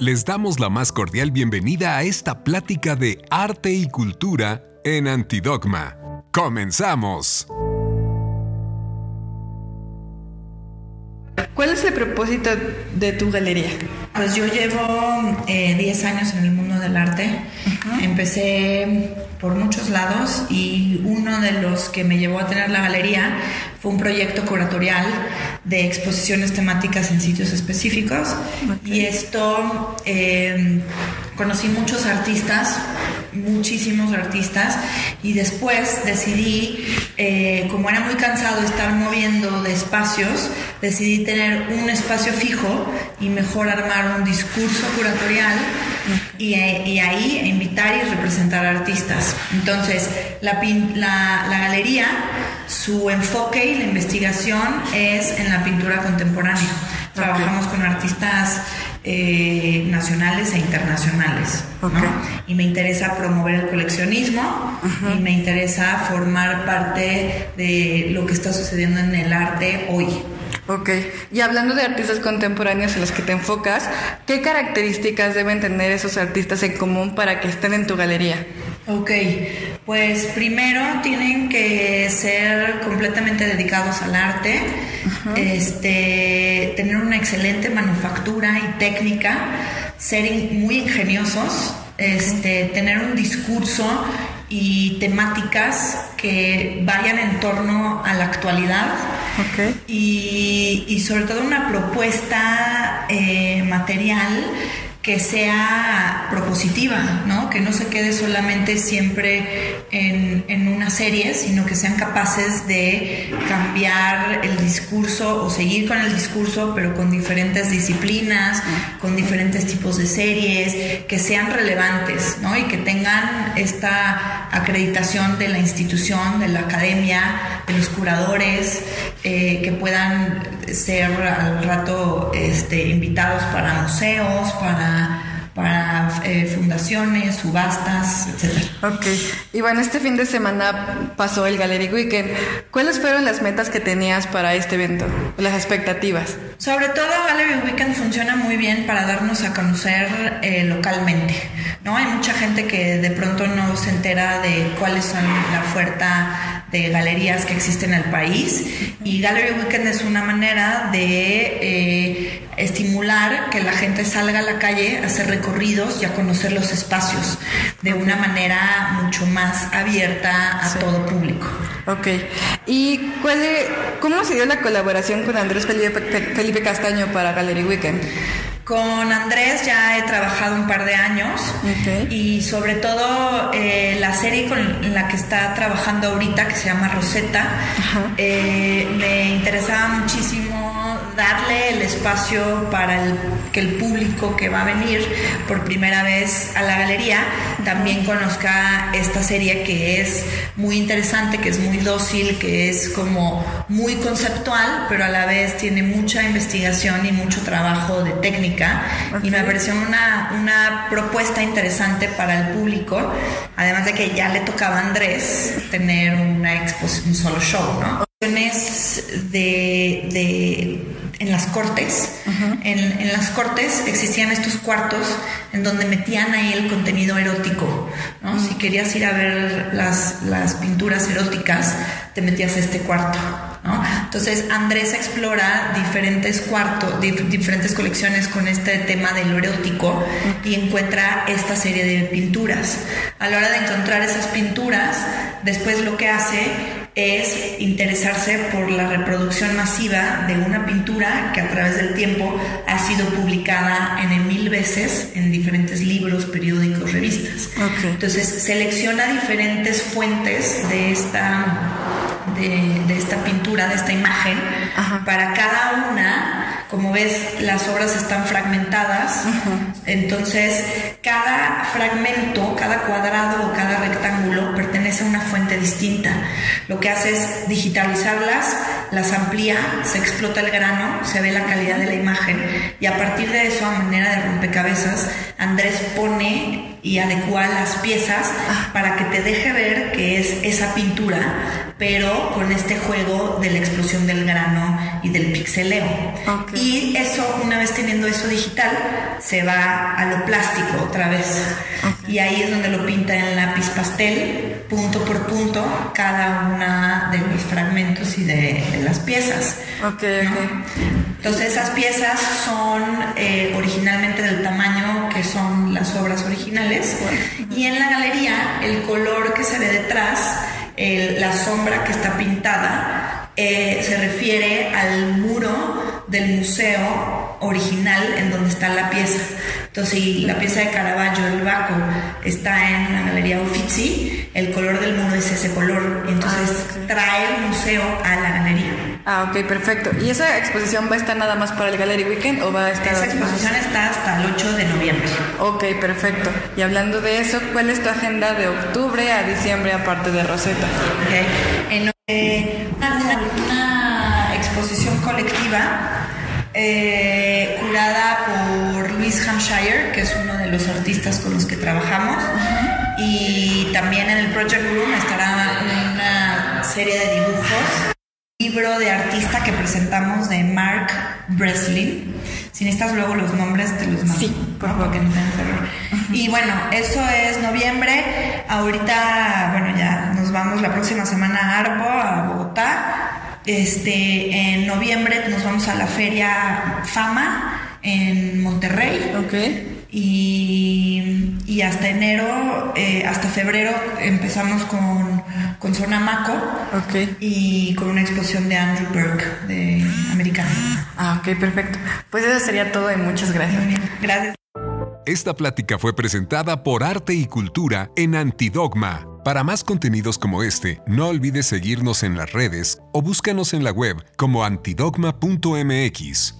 Les damos la más cordial bienvenida a esta plática de arte y cultura en Antidogma. ¡Comenzamos! ¿Cuál es el propósito de tu galería? Pues yo llevo 10 eh, años en el mundo del arte. Empecé por muchos lados y uno de los que me llevó a tener la galería fue un proyecto curatorial de exposiciones temáticas en sitios específicos. Y esto eh, conocí muchos artistas, muchísimos artistas, y después decidí, eh, como era muy cansado estar moviendo de espacios, decidí tener un espacio fijo y mejor armar un discurso curatorial y, y, ahí invitar y representar artistas. Entonces, la, la, la, galería, su enfoque y la investigación es en la pintura contemporánea. Trabajamos con artistas eh, nacionales e internacionales. Y me interesa promover el coleccionismo y me interesa formar parte de lo que está sucediendo en el arte hoy. Ok, y hablando de artistas contemporáneos en los que te enfocas, ¿qué características deben tener esos artistas en común para que estén en tu galería? Ok, pues primero tienen que ser completamente dedicados al arte, este, tener una excelente manufactura y técnica, ser muy ingeniosos, este, tener un discurso y temáticas que vayan en torno a la actualidad y, sobre todo una propuesta eh, material que sea propositiva, ¿no? que no se quede solamente siempre en, en, una serie, sino que sean capaces de cambiar el discurso o seguir con el discurso, pero con diferentes disciplinas, con diferentes tipos de series, que sean relevantes ¿no? y que tengan esta acreditación de la institución, de la academia, de los curadores, eh, que puedan ser al rato este, invitados para museos, para para eh, fundaciones, subastas, etc. Ok, y bueno, este fin de semana pasó el Gallery Weekend. ¿Cuáles fueron las metas que tenías para este evento? Las expectativas. Sobre todo Gallery Weekend funciona muy bien para darnos a conocer eh, localmente. ¿no? Hay mucha gente que de pronto no se entera de cuáles son la oferta de galerías que existen en el país y Gallery Weekend es una manera de eh, estimular que la gente salga a la calle a hacer recorridos y a conocer los espacios de una manera mucho más abierta a todo público. Ok. ¿Y cuál cómo se dio la colaboración con Andrés Felipe, Felipe Castaño para Gallery Weekend? Con Andrés ya he trabajado un par de años y sobre todo eh, la serie con la que está trabajando ahorita, que se llama Rosetta, eh, me interesaba muchísimo darle el espacio para que el público que va a venir por primera vez a la galería también conozca esta serie que es muy interesante, que es muy dócil, que es como muy conceptual, pero a la vez tiene mucha investigación y mucho trabajo de técnica. Y me pareció una, una propuesta interesante para el público, además de que ya le tocaba a Andrés tener una exposición, un solo show, ¿no? De, de en las cortes. en, las cortes existían estos cuartos en donde metían ahí el contenido erótico. Si querías ir a ver las, las, pinturas eróticas, te metías a este cuarto. Entonces Andrés explora diferentes cuartos, diferentes colecciones con este tema de lo erótico y encuentra esta serie de pinturas. A la hora de encontrar esas pinturas, después lo que hace es interesarse por la reproducción masiva de una pintura que a través del tiempo ha sido publicada en mil veces en diferentes libros, periódicos, revistas. Entonces selecciona diferentes fuentes de esta, de, esta pintura, de esta imagen, para cada una. Como ves, las obras están fragmentadas, entonces cada fragmento, cada cuadrado o cada rectángulo pertenece a una fuente distinta. Lo que hace es digitalizarlas, las amplía, se explota el grano, se ve la calidad de la imagen y a partir de eso, a manera de rompecabezas, Andrés pone y adecua las piezas para que te deje ver que es esa pintura, pero con este juego de la explosión del grano y del pixeleo. Y Y eso, una vez teniendo eso digital, se va a lo plástico otra vez. Y ahí es donde lo pinta en lápiz pastel, punto por punto, cada una de los fragmentos y de, las piezas. Ok, ok. Entonces esas piezas son eh, originalmente del tamaño que son las obras originales. Y en la galería, el color que se ve detrás, la sombra que está pintada, eh, se refiere al muro del museo original en donde está la pieza. Entonces, si la pieza de Caravaggio, el Baco, está en la Galería Uffizi, el color del muro es ese color. Y entonces ah, trae el museo a la galería. Ah, ok, perfecto. ¿Y esa exposición va a estar nada más para el Gallery Weekend o va a estar...? Esa exposición está hasta el 8 de noviembre. Ok, perfecto. Y hablando de eso, ¿cuál es tu agenda de octubre a diciembre aparte de Rosetta? Ok. En, eh, una exposición colectiva eh, curada por Hampshire, que es uno de los artistas con los que trabajamos. Y también en el Project Room estará una serie de dibujos. Libro de artista que presentamos de Mark Breslin. Si necesitas luego los nombres, te los mando. Sí, por favor. que no error. Y bueno, eso es noviembre. Ahorita, bueno, ya nos vamos la próxima semana a Arbo, a Bogotá este, en noviembre nos vamos a la feria Fama en Monterrey. Ok. Y, y hasta enero, eh, hasta febrero empezamos con, con Zona Maco. Ok. Y con una exposición de Andrew Burke, de americano. Ah, ok, perfecto. Pues eso sería todo y muchas gracias. Muy bien, gracias. Esta plática fue presentada por Arte y Cultura en Antidogma para más contenidos como este, no olvides seguirnos en las redes o búscanos en la web como antidogma.mx.